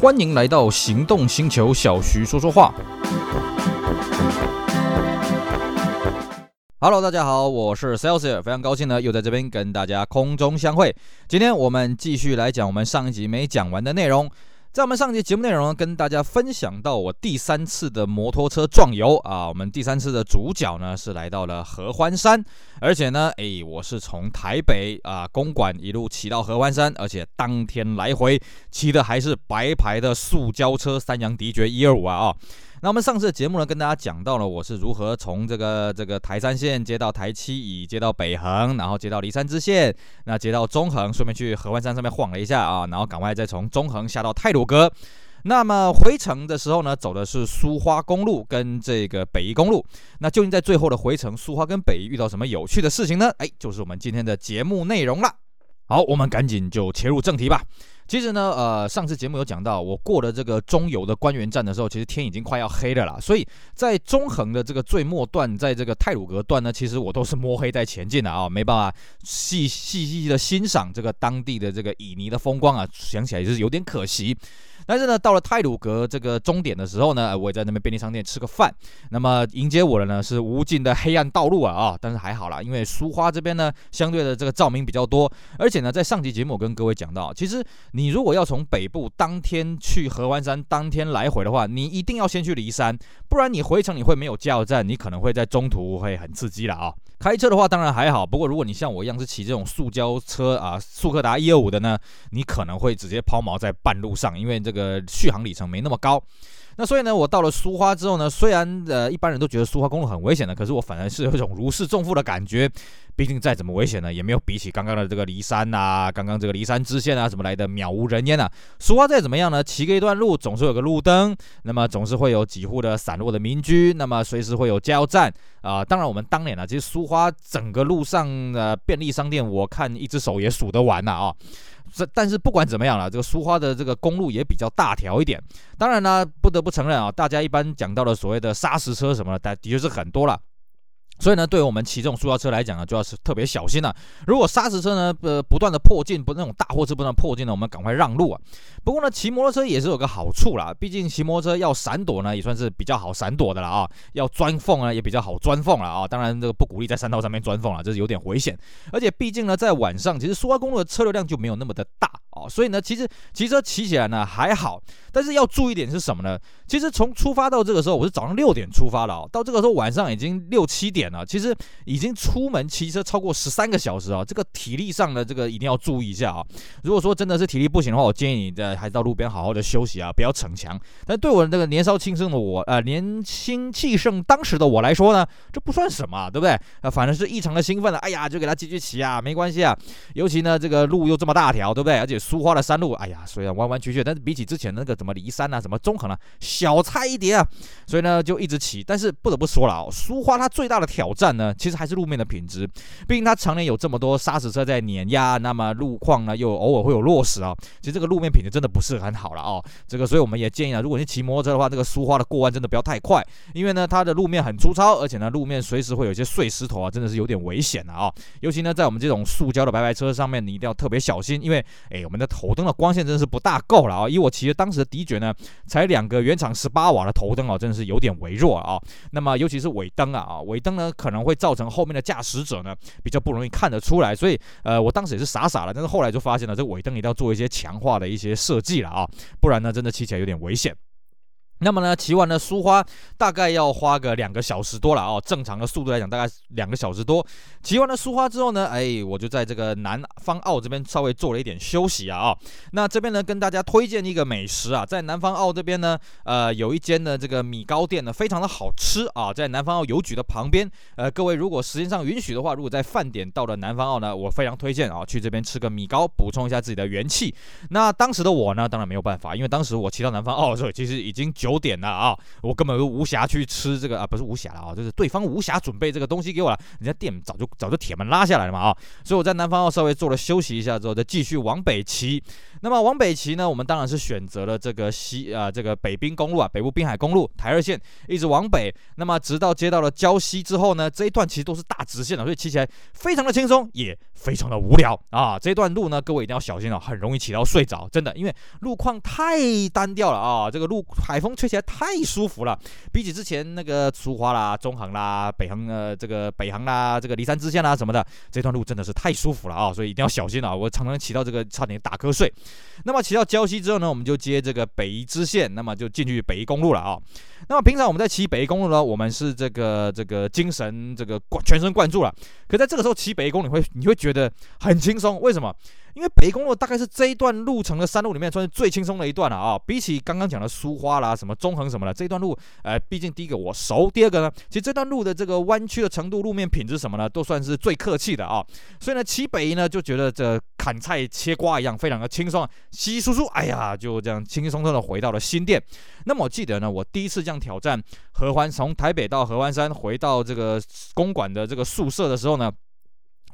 欢迎来到行动星球，小徐说说话。Hello，大家好，我是 Celsius，非常高兴呢，又在这边跟大家空中相会。今天我们继续来讲我们上一集没讲完的内容。在我们上集节目内容呢，跟大家分享到我第三次的摩托车壮游啊，我们第三次的主角呢是来到了合欢山，而且呢，诶，我是从台北啊公馆一路骑到合欢山，而且当天来回骑的还是白牌的塑胶车三阳迪爵一二五啊啊。那我们上次的节目呢，跟大家讲到了我是如何从这个这个台三线接到台七乙，接到北横，然后接到梨山支线，那接到中横，顺便去合欢山上面晃了一下啊，然后赶快再从中横下到太鲁阁。那么回程的时候呢，走的是苏花公路跟这个北宜公路。那究竟在最后的回程，苏花跟北宜遇到什么有趣的事情呢？哎，就是我们今天的节目内容了。好，我们赶紧就切入正题吧。其实呢，呃，上次节目有讲到，我过了这个中游的关原站的时候，其实天已经快要黑了啦。所以在中横的这个最末段，在这个泰鲁阁段呢，其实我都是摸黑在前进的啊，没办法细细细的欣赏这个当地的这个旖旎的风光啊，想起来就是有点可惜。但是呢，到了泰鲁阁这个终点的时候呢，我也在那边便利商店吃个饭。那么迎接我的呢是无尽的黑暗道路啊啊！但是还好啦，因为苏花这边呢相对的这个照明比较多，而且呢在上集节目我跟各位讲到，其实你如果要从北部当天去合欢山，当天来回的话，你一定要先去离山，不然你回程你会没有加油站，你可能会在中途会很刺激了啊。开车的话当然还好，不过如果你像我一样是骑这种塑胶车啊，速克达一二五的呢，你可能会直接抛锚在半路上，因为这个。续航里程没那么高，那所以呢，我到了苏花之后呢，虽然呃一般人都觉得苏花公路很危险的，可是我反而是有一种如释重负的感觉。毕竟再怎么危险呢，也没有比起刚刚的这个骊山啊，刚刚这个骊山支线啊什么来的渺无人烟啊。苏花再怎么样呢，骑个一段路总是有个路灯，那么总是会有几户的散落的民居，那么随时会有加油站啊、当然，我们当年呢，其实苏花整个路上的便利商店，我看一只手也数得完了啊。这但是不管怎么样了，这个苏花的这个公路也比较大条一点。当然呢，不得不承认啊，大家一般讲到的所谓的砂石车什么的，但的确是很多了。所以呢，对于我们骑这种塑料车来讲呢，就要是特别小心了、如果砂石车呢，呃，不断的破镜，不那种大货车不断破镜呢，我们赶快让路啊。不过呢，骑摩托车也是有个好处啦，毕竟骑摩托车要闪躲呢，也算是比较好闪躲的了啊。要钻缝呢，也比较好钻缝了啊。当然，这个不鼓励在山道上面钻缝了，这是有点危险。而且毕竟呢，在晚上，其实苏花公路的车流量就没有那么的大所以呢，其实骑车骑起来呢还好。但是要注意点是什么呢？其实从出发到这个时候，我是早上六点出发的啊，到这个时候晚上已经六七点了。其实已经出门骑车超过十三个小时啊，这个体力上的这个一定要注意一下啊。如果说真的是体力不行的话，我建议你在还是到路边好好的休息啊，不要逞强。但对我这个年少轻盛的我，呃，年轻气盛当时的我来说呢，这不算什么，对不对？啊，反正是异常的兴奋了。哎呀，就给他继续骑啊，没关系啊。尤其呢，这个路又这么大条，对不对？而且苏花的山路，哎呀，虽然弯弯曲曲，但是比起之前那个什么骊山啊、什么中横啊，小菜一碟啊。所以呢，就一直骑。但是不得不说了啊，苏花它最大的挑战呢，其实还是路面的品质。毕竟它常年有这么多砂石车在碾压，那么路况呢又偶尔会有落石啊。其实这个路面品质真的不是很好了啊。这个，所以我们也建议啊，如果你骑摩托车的话，这个苏花的过弯真的不要太快，因为呢它的路面很粗糙，而且呢路面随时会有一些碎石头啊，真的是有点危险的啊。尤其呢在我们这种塑胶的白牌车上面，你一定要特别小心，因为哎我们的头灯的光线真的是不大够了啊。以我骑的当时的迪爵呢，才两个原厂十八瓦的头灯啊，真的是有点微弱啊。那么尤其是尾灯啊啊，尾灯呢可能会造成后面的驾驶者呢比较不容易看得出来，所以呃我当时也是傻傻的，但是后来就发现了这尾灯一定要做一些强化的一些设计了啊，不然呢真的骑起来有点危险。那么呢，骑完了苏花大概要花个两个小时多了哦。正常的速度来讲，大概两个小时多。骑完了苏花之后呢，哎，我就在这个南方澳这边稍微做了一点休息啊、那这边呢，跟大家推荐一个美食啊，在南方澳这边呢，呃，有一间的这个米糕店呢，非常的好吃啊，在南方澳邮局的旁边。呃，各位如果时间上允许的话，如果在饭点到了南方澳呢，我非常推荐啊，去这边吃个米糕，补充一下自己的元气。那当时的我呢，当然没有办法，因为当时我骑到南方澳的时候，其实已经九。有点了啊，我根本就无暇去吃这个啊，不是无暇了啊，就是对方无暇准备这个东西给我了，人家店早就早就铁门拉下来了嘛啊，所以我在南方澳稍微做了休息一下之后，再继续往北骑。那么往北骑呢，我们当然是选择了这个西啊，这个北滨公路啊，北部滨海公路台二线，一直往北。那么直到接到了礁溪之后呢，这一段其实都是大直线的，所以骑起来非常的轻松，也非常的无聊啊。这段路呢，各位一定要小心哦，很容易骑到睡着，真的，因为路况太单调了啊。这个路海风吹起来太舒服了，比起之前那个苏花啦、中横啦、北横呃这个北横啦、这个梨山支线啦什么的，这段路真的是太舒服了啊，所以一定要小心啊。我常常骑到这个差点打瞌睡。那么骑到礁溪之后呢，我们就接这个北宜支线，那么就进去北宜公路了啊。那么平常我们在骑北一公路呢，我们是这个这个精神这个全神贯注了。可在这个时候骑北一公路，你会你会觉得很轻松，为什么？因为北一公路大概是这一段路程的山路里面算是最轻松的一段了啊，比起刚刚讲的苏花啦、什么中横什么的，这一段路，呃，毕竟第一个我熟，第二个呢，其实这段路的这个弯曲的程度、路面品质什么呢，都算是最客气的啊，所以呢，骑北宜呢就觉得这砍菜切瓜一样，非常的轻松，稀稀疏疏，哎呀，就这样轻轻松松的回到了新店。那么我记得呢，我第一次这样挑战合欢，从台北到合欢山，回到这个公馆的这个宿舍的时候呢。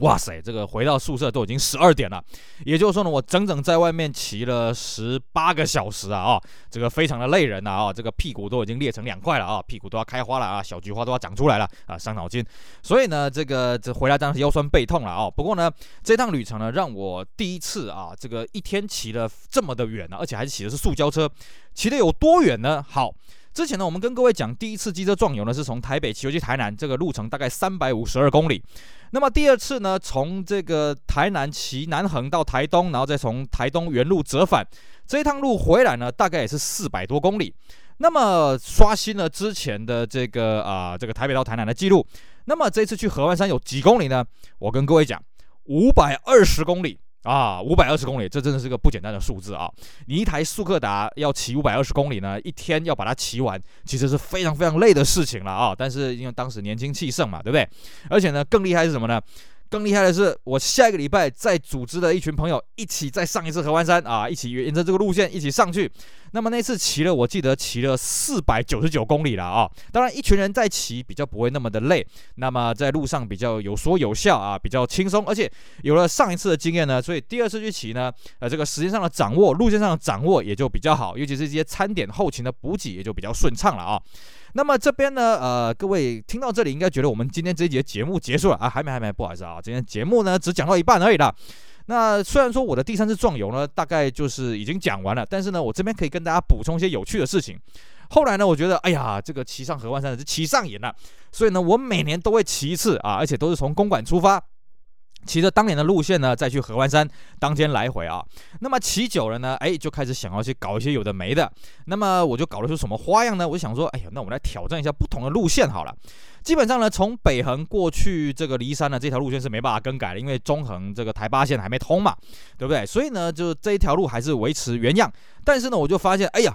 哇塞，这个回到宿舍都已经十二点了，也就是说呢，我整整在外面骑了十八个小时啊啊，这个非常的累人呐啊，这个屁股都已经裂成两块了啊，屁股都要开花了啊，小菊花都要长出来了啊，伤脑筋。所以呢，这个这回来当然是腰酸背痛了啊。不过呢，这趟旅程呢，让我第一次啊，这个一天骑了这么的远呢，而且还是骑的是塑胶车，骑的有多远呢？好。之前呢，我们跟各位讲，第一次机车壮游呢，是从台北骑回去台南，这个路程大概三百五十二公里。那么第二次呢，从这个台南骑南横到台东，然后再从台东原路折返，这一趟路回来呢，大概也是四百多公里。那么刷新了之前的这个啊、这个台北到台南的记录。那么这次去合欢山有几公里呢？我跟各位讲，五百二十公里。啊，五百二十公里，这真的是个不简单的数字啊！你一台速克达要骑五百二十公里呢，一天要把它骑完，其实是非常非常累的事情了啊！但是因为当时年轻气盛嘛，对不对？而且呢，更厉害是什么呢？更厉害的是，我下一个礼拜再组织了一群朋友一起再上一次合欢山啊，一起沿着这个路线一起上去。那么那次骑了，我记得骑了四百九十九公里了啊。当然，一群人在骑比较不会那么的累，那么在路上比较有说有笑啊，比较轻松。而且有了上一次的经验呢，所以第二次去骑呢，呃，这个时间上的掌握、路线上的掌握也就比较好，尤其是这些餐点后勤的补给也就比较顺畅了啊。那么这边呢，呃，各位听到这里应该觉得我们今天这一节节目结束了啊？还没，还没，不好意思啊，今天节目呢只讲到一半而已啦。那虽然说我的第三次壮游呢，大概就是已经讲完了，但是呢，我这边可以跟大家补充一些有趣的事情。后来呢，我觉得，哎呀，这个骑上合欢山是骑上瘾了，所以呢，我每年都会骑一次啊，而且都是从公馆出发。骑着当年的路线呢，再去合欢山，当天来回啊。那么骑久了呢，哎，就开始想要去搞一些有的没的。那么我就搞了出什么花样呢？我就想说，哎呀，那我们来挑战一下不同的路线好了。基本上呢，从北横过去这个骊山呢，这条路线是没办法更改的，因为中横这个台八线还没通嘛，对不对？所以呢，就这一条路还是维持原样。但是呢，我就发现，哎呀。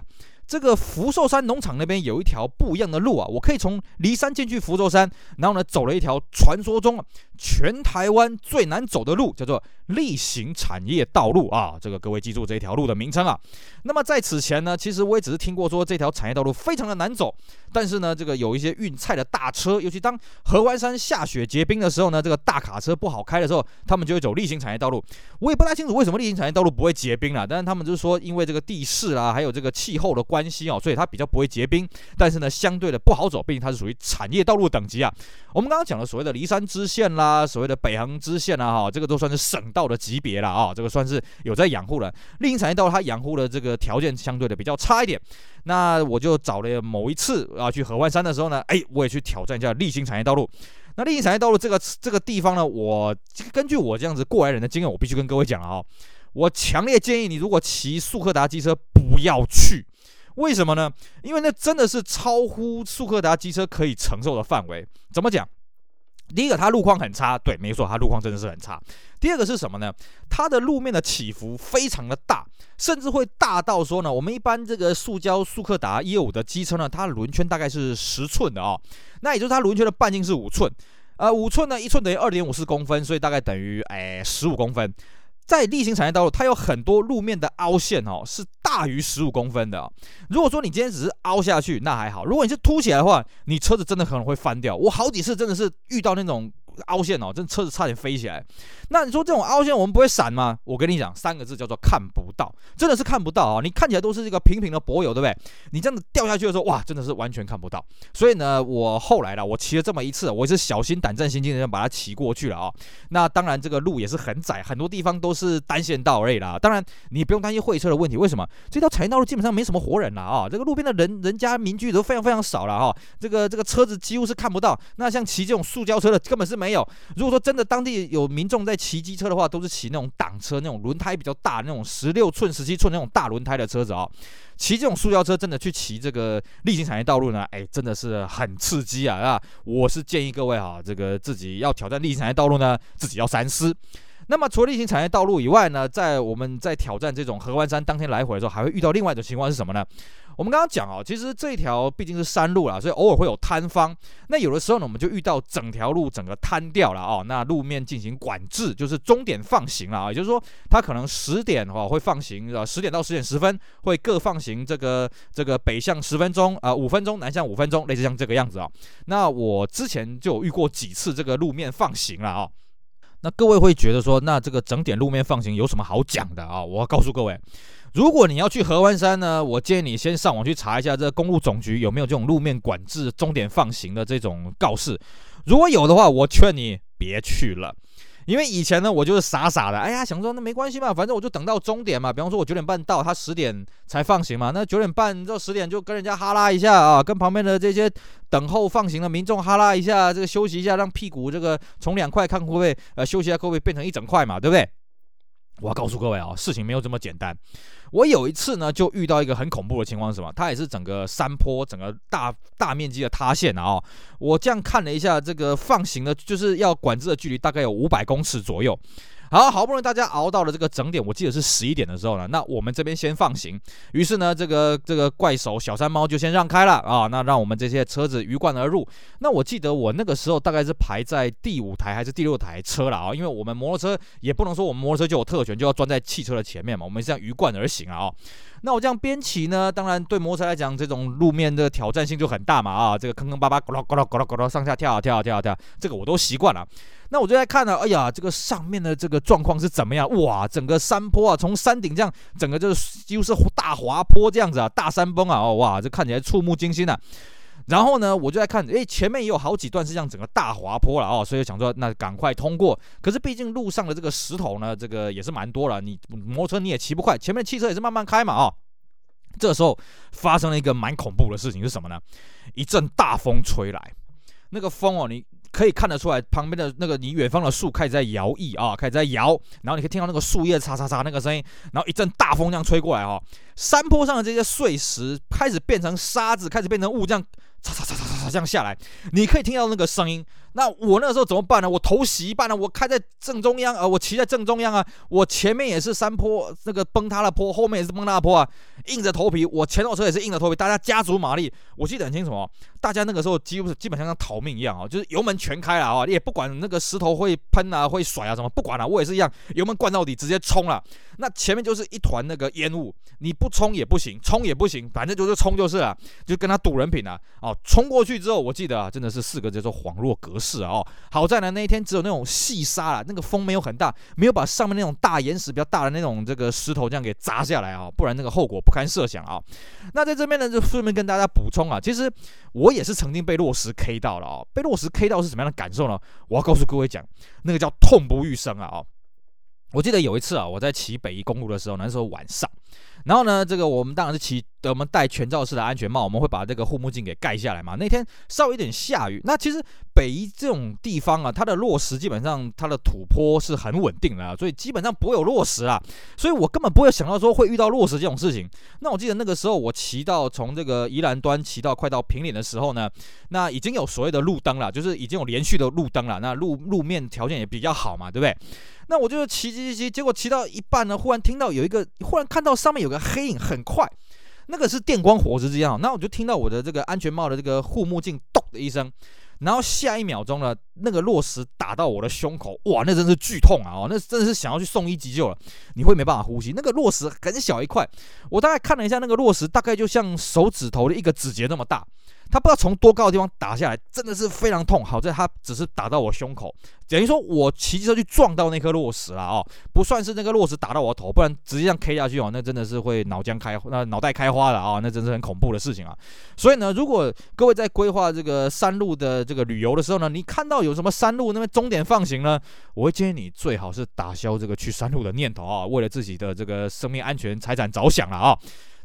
这个福寿山农场那边有一条不一样的路啊，我可以从骊山进去福寿山，然后呢，走了一条传说中全台湾最难走的路，叫做例行产业道路啊。这个各位记住这条路的名称啊。那么在此前呢，其实我也只是听过说这条产业道路非常的难走，但是呢，这个有一些运菜的大车，尤其当合欢山下雪结冰的时候呢，这个大卡车不好开的时候，他们就会走例行产业道路。我也不太清楚为什么例行产业道路不会结冰了，但是他们就是说因为这个地势啦，还有这个气候的关。系哦，所以它比较不会结冰，但是呢，相对的不好走，毕竟它是属于产业道路等级啊。我们刚刚讲的所谓的梨山支线啦，所谓的北横支线啊，哈，这个都算是省道的级别了啊，这个算是有在养护了。力行产业道路它养护的这个条件相对的比较差一点，那我就找了某一次啊去合欢山的时候呢，哎，我也去挑战一下力行产业道路。那力行产业道路这个这个地方呢，我根据我这样子过来人的经验，我必须跟各位讲啊，我强烈建议你，如果骑速克达机车，不要去。为什么呢？因为那真的是超乎速克达机车可以承受的范围。怎么讲？第一个，它路况很差，对，没错，它路况真的是很差。第二个是什么呢？它的路面的起伏非常的大，甚至会大到说呢，我们一般这个塑胶速克达一二五的机车呢，它轮圈大概是十寸的哦，那也就是它轮圈的半径是五寸，呃，五寸呢，一寸等于二点五四公分，所以大概等于哎十五公分。在例行产业道路，它有很多路面的凹陷哦，是大于十五公分的。如果说你今天只是凹下去，那还好；如果你是凸起来的话，你车子真的可能会翻掉。我好几次真的是遇到那种。凹陷哦，真的车子差点飞起来。那你说这种凹陷我们不会闪吗？我跟你讲，三个字叫做看不到，真的是看不到啊！你看起来都是这个平平的柏油，对不对？你这样子掉下去的时候，哇，真的是完全看不到。所以呢，我后来了，我骑了这么一次，我是小心胆战心惊的把它骑过去了啊。那当然，这个路也是很窄，很多地方都是单线道而已啦。当然，你不用担心会车的问题。为什么？这条产业道路基本上没什么活人了啊，这个路边的人人家民居都非常非常少了哈。这个这个车子几乎是看不到。那像骑这种塑胶车的，根本是没没有。如果说真的当地有民众在骑机车的话，都是骑那种挡车、那种轮胎比较大、那种十六寸、十七寸那种大轮胎的车子啊。骑这种塑胶车，真的去骑这个例行产业道路呢，哎，真的是很刺激啊！啊，我是建议各位哈，这个自己要挑战例行产业道路呢，自己要三思。那么除了例行产业道路以外呢，在我们在挑战这种合欢山当天来回的时候，还会遇到另外一种情况是什么呢？我们刚刚讲哦，其实这一条毕竟是山路啦，所以偶尔会有塌方。那有的时候呢，我们就遇到整条路整个瘫掉了哦。那路面进行管制，就是终点放行了啊，也就是说，它可能十点的话会放行，呃，十点到十点十分会各放行这个这个北向十分钟啊，五分钟，南向五分钟，类似像这个样子啊。那我之前就有遇过几次这个路面放行了啊。那各位会觉得说，那这个整点路面放行有什么好讲的啊？我告诉各位。如果你要去合欢山呢，我建议你先上网去查一下这个公路总局有没有这种路面管制终点放行的这种告示。如果有的话，我劝你别去了，因为以前呢，我就是傻傻的，哎呀，想说那没关系嘛，反正我就等到终点嘛。比方说，我九点半到，他十点才放行嘛，那九点半到十点就跟人家哈拉一下啊，跟旁边的这些等候放行的民众哈拉一下，这个休息一下，让屁股这个从两块看会不会呃休息一下会不会变成一整块嘛，对不对？我要告诉各位啊，事情没有这么简单。我有一次呢，就遇到一个很恐怖的情况是什么？它也是整个山坡，整个大大面积的塌陷啊、哦！我这样看了一下，这个放行的，就是要管制的距离大概有五百公尺左右。好，好不容易大家熬到了这个整点，我记得是十一点的时候呢，那我们这边先放行。于是呢，这个这个怪手小山猫就先让开了啊，那让我们这些车子鱼贯而入。那我记得我那个时候大概是排在第五台还是第六台车了啊，因为我们摩托车也不能说我们摩托车就有特权，就要钻在汽车的前面嘛，我们是这样鱼贯而行啊。那我这样边骑呢，当然对摩托车来讲，这种路面的挑战性就很大嘛啊，这个坑坑巴巴，咕噜咕噜咕噜咕噜上下跳啊跳啊跳啊跳，这个我都习惯了。那我就在看呢，哎呀，这个上面的这个状况是怎么样？哇，整个山坡啊，从山顶这样，整个就是几乎是大滑坡这样子啊，大山崩啊，哦哇，这看起来触目惊心呐。然后呢，我就在看，哎，前面也有好几段是这样整个大滑坡了哦，所以想说那赶快通过。可是毕竟路上的这个石头呢，这个也是蛮多了，你摩托车你也骑不快，前面汽车也是慢慢开嘛哦。这时候发生了一个蛮恐怖的事情是什么呢？一阵大风吹来，那个风哦，你。可以看得出来，旁边的那个你远方的树开始在摇曳啊，开始在摇，然后你可以听到那个树叶嚓嚓嚓那个声音，然后一阵大风这样吹过来哦，山坡上的这些碎石开始变成沙子，开始变成雾，这样嚓嚓嚓嚓嚓这样下来，你可以听到那个声音。那我那个时候怎么办呢？我头洗一半呢，我开在正中央啊，我骑在正中央啊，我前面也是山坡，那个崩塌的坡，后面也是崩塌的坡啊，硬着头皮，我前头车也是硬着头皮，大家加足马力，我记得很清楚哦，大家那个时候几乎是基本上像逃命一样啊，就是油门全开了啊，你也不管那个石头会喷啊，会甩啊什么，不管了，我也是一样，油门灌到底，直接冲了。那前面就是一团那个烟雾，你不冲也不行，冲也不行，反正就是冲就是了，就跟他赌人品啊。哦，冲过去之后，我记得啊，真的是四个字，叫做恍若隔世啊。哦，好在呢，那一天只有那种细沙啊，那个风没有很大，没有把上面那种大岩石比较大的那种这个石头这样给砸下来啊，不然那个后果不堪设想啊。那在这边呢，就顺便跟大家补充啊，其实我也是曾经被落石 K 到了啊，被落石 K 到是什么样的感受呢？我要告诉各位讲，那个叫痛不欲生啊。我记得有一次啊，我在骑北宜公路的时候，那时候晚上，然后呢，这个我们当然是骑，我们戴全罩式的安全帽，我们会把这个护目镜给盖下来嘛。那天稍微有点下雨，那其实北宜这种地方啊，它的落石基本上它的土坡是很稳定的啊，所以基本上不会有落石啊，所以我根本不会想到说会遇到落石这种事情。那我记得那个时候我骑到从这个宜兰端骑到快到平岭的时候呢，那已经有所谓的路灯了，就是已经有连续的路灯了，那路路面条件也比较好嘛，对不对？那我就骑骑骑骑，结果骑到一半呢，忽然听到有一个，忽然看到上面有个黑影，很快，那个是电光火石之间啊。那我就听到我的这个安全帽的这个护目镜“咚”的一声，然后下一秒钟呢，那个落石打到我的胸口，哇，那真是剧痛啊！哦，那真的是想要去送医急救了，你会没办法呼吸。那个落石很小一块，我大概看了一下，那个落石大概就像手指头的一个指节那么大。他不知道从多高的地方打下来，真的是非常痛。好在他只是打到我胸口，等于说我骑车去撞到那颗落石了哦，不算是那个落石打到我头，不然直接这样 K 下去哦，那真的是会脑浆开，那脑袋开花了啊，那真是很恐怖的事情啊。所以呢，如果各位在规划这个山路的这个旅游的时候呢，你看到有什么山路那边终点放行呢，我会建议你最好是打消这个去山路的念头啊，为了自己的这个生命安全、财产着想了啊。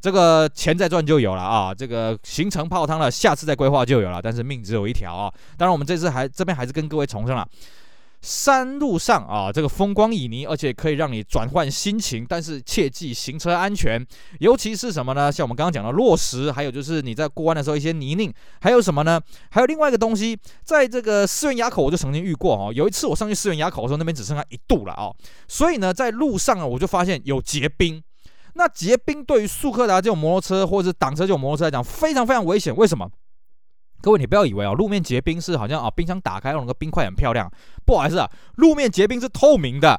这个钱再赚就有了啊，这个行程泡汤了，下次再规划就有了。但是命只有一条啊，当然我们这次还这边还是跟各位重申了，山路上啊，这个风光旖旎，而且可以让你转换心情，但是切记行车安全，尤其是什么呢？像我们刚刚讲的落石，还有就是你在过弯的时候一些泥泞，还有什么呢？还有另外一个东西，在这个思源垭口我就曾经遇过哦，有一次我上去思源垭口的时候，那边只剩下一度了啊，所以呢，在路上啊，我就发现有结冰。那结冰对于速克达这种摩托车或者是挡车这种摩托车来讲非常非常危险。为什么？各位你不要以为啊，路面结冰是好像啊，冰箱打开用那个冰块很漂亮。不好意思啊，路面结冰是透明的，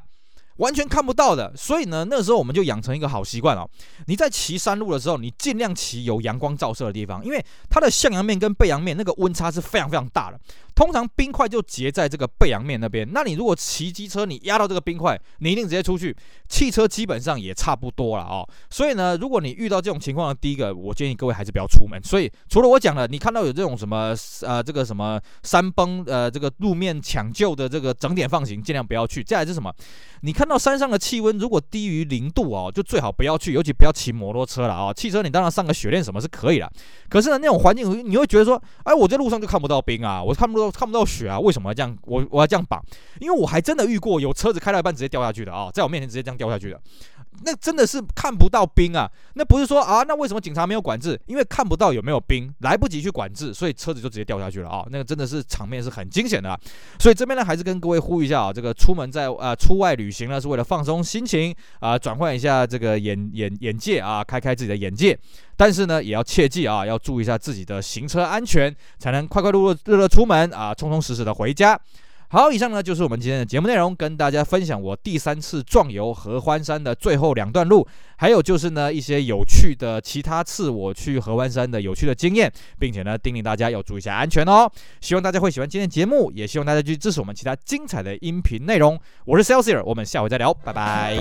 完全看不到的。所以呢，那时候我们就养成一个好习惯哦，你在骑山路的时候，你尽量骑有阳光照射的地方，因为它的向阳面跟背阳面那个温差是非常非常大的。通常冰块就结在这个背阳面那边，那你如果骑机车，你压到这个冰块，你一定直接出去。汽车基本上也差不多了哦。所以呢，如果你遇到这种情况，第一个我建议各位还是不要出门。所以除了我讲的，你看到有这种什么呃这个什么山崩呃这个路面抢救的这个整点放行，尽量不要去。再来是什么？你看到山上的气温如果低于零度哦，就最好不要去，尤其不要骑摩托车了啊、哦。汽车你当然上个雪链什么是可以了，可是呢那种环境你会觉得说，哎，我在路上就看不到冰啊，我看不到。看不到雪啊？为什么要这样？我我要这样绑？因为我还真的遇过有车子开到一半直接掉下去的啊，在我面前直接这样掉下去的。那真的是看不到冰啊！那不是说啊，那为什么警察没有管制？因为看不到有没有冰，来不及去管制，所以车子就直接掉下去了啊！那个真的是场面是很惊险的。所以这边呢，还是跟各位呼吁一下啊，这个出门在啊出外旅行呢，是为了放松心情啊，转换一下这个眼眼眼界啊，开开自己的眼界。但是呢，也要切记啊，要注意一下自己的行车安全，才能快快乐乐乐乐出门啊，充充实实的回家。好，以上呢就是我们今天的节目内容，跟大家分享我第三次壮游合欢山的最后两段路，还有就是呢一些有趣的其他次我去合欢山的有趣的经验，并且呢叮咛大家要注意一下安全哦。希望大家会喜欢今天节目，也希望大家继续支持我们其他精彩的音频内容。我是 Celsior，我们下回再聊，拜拜。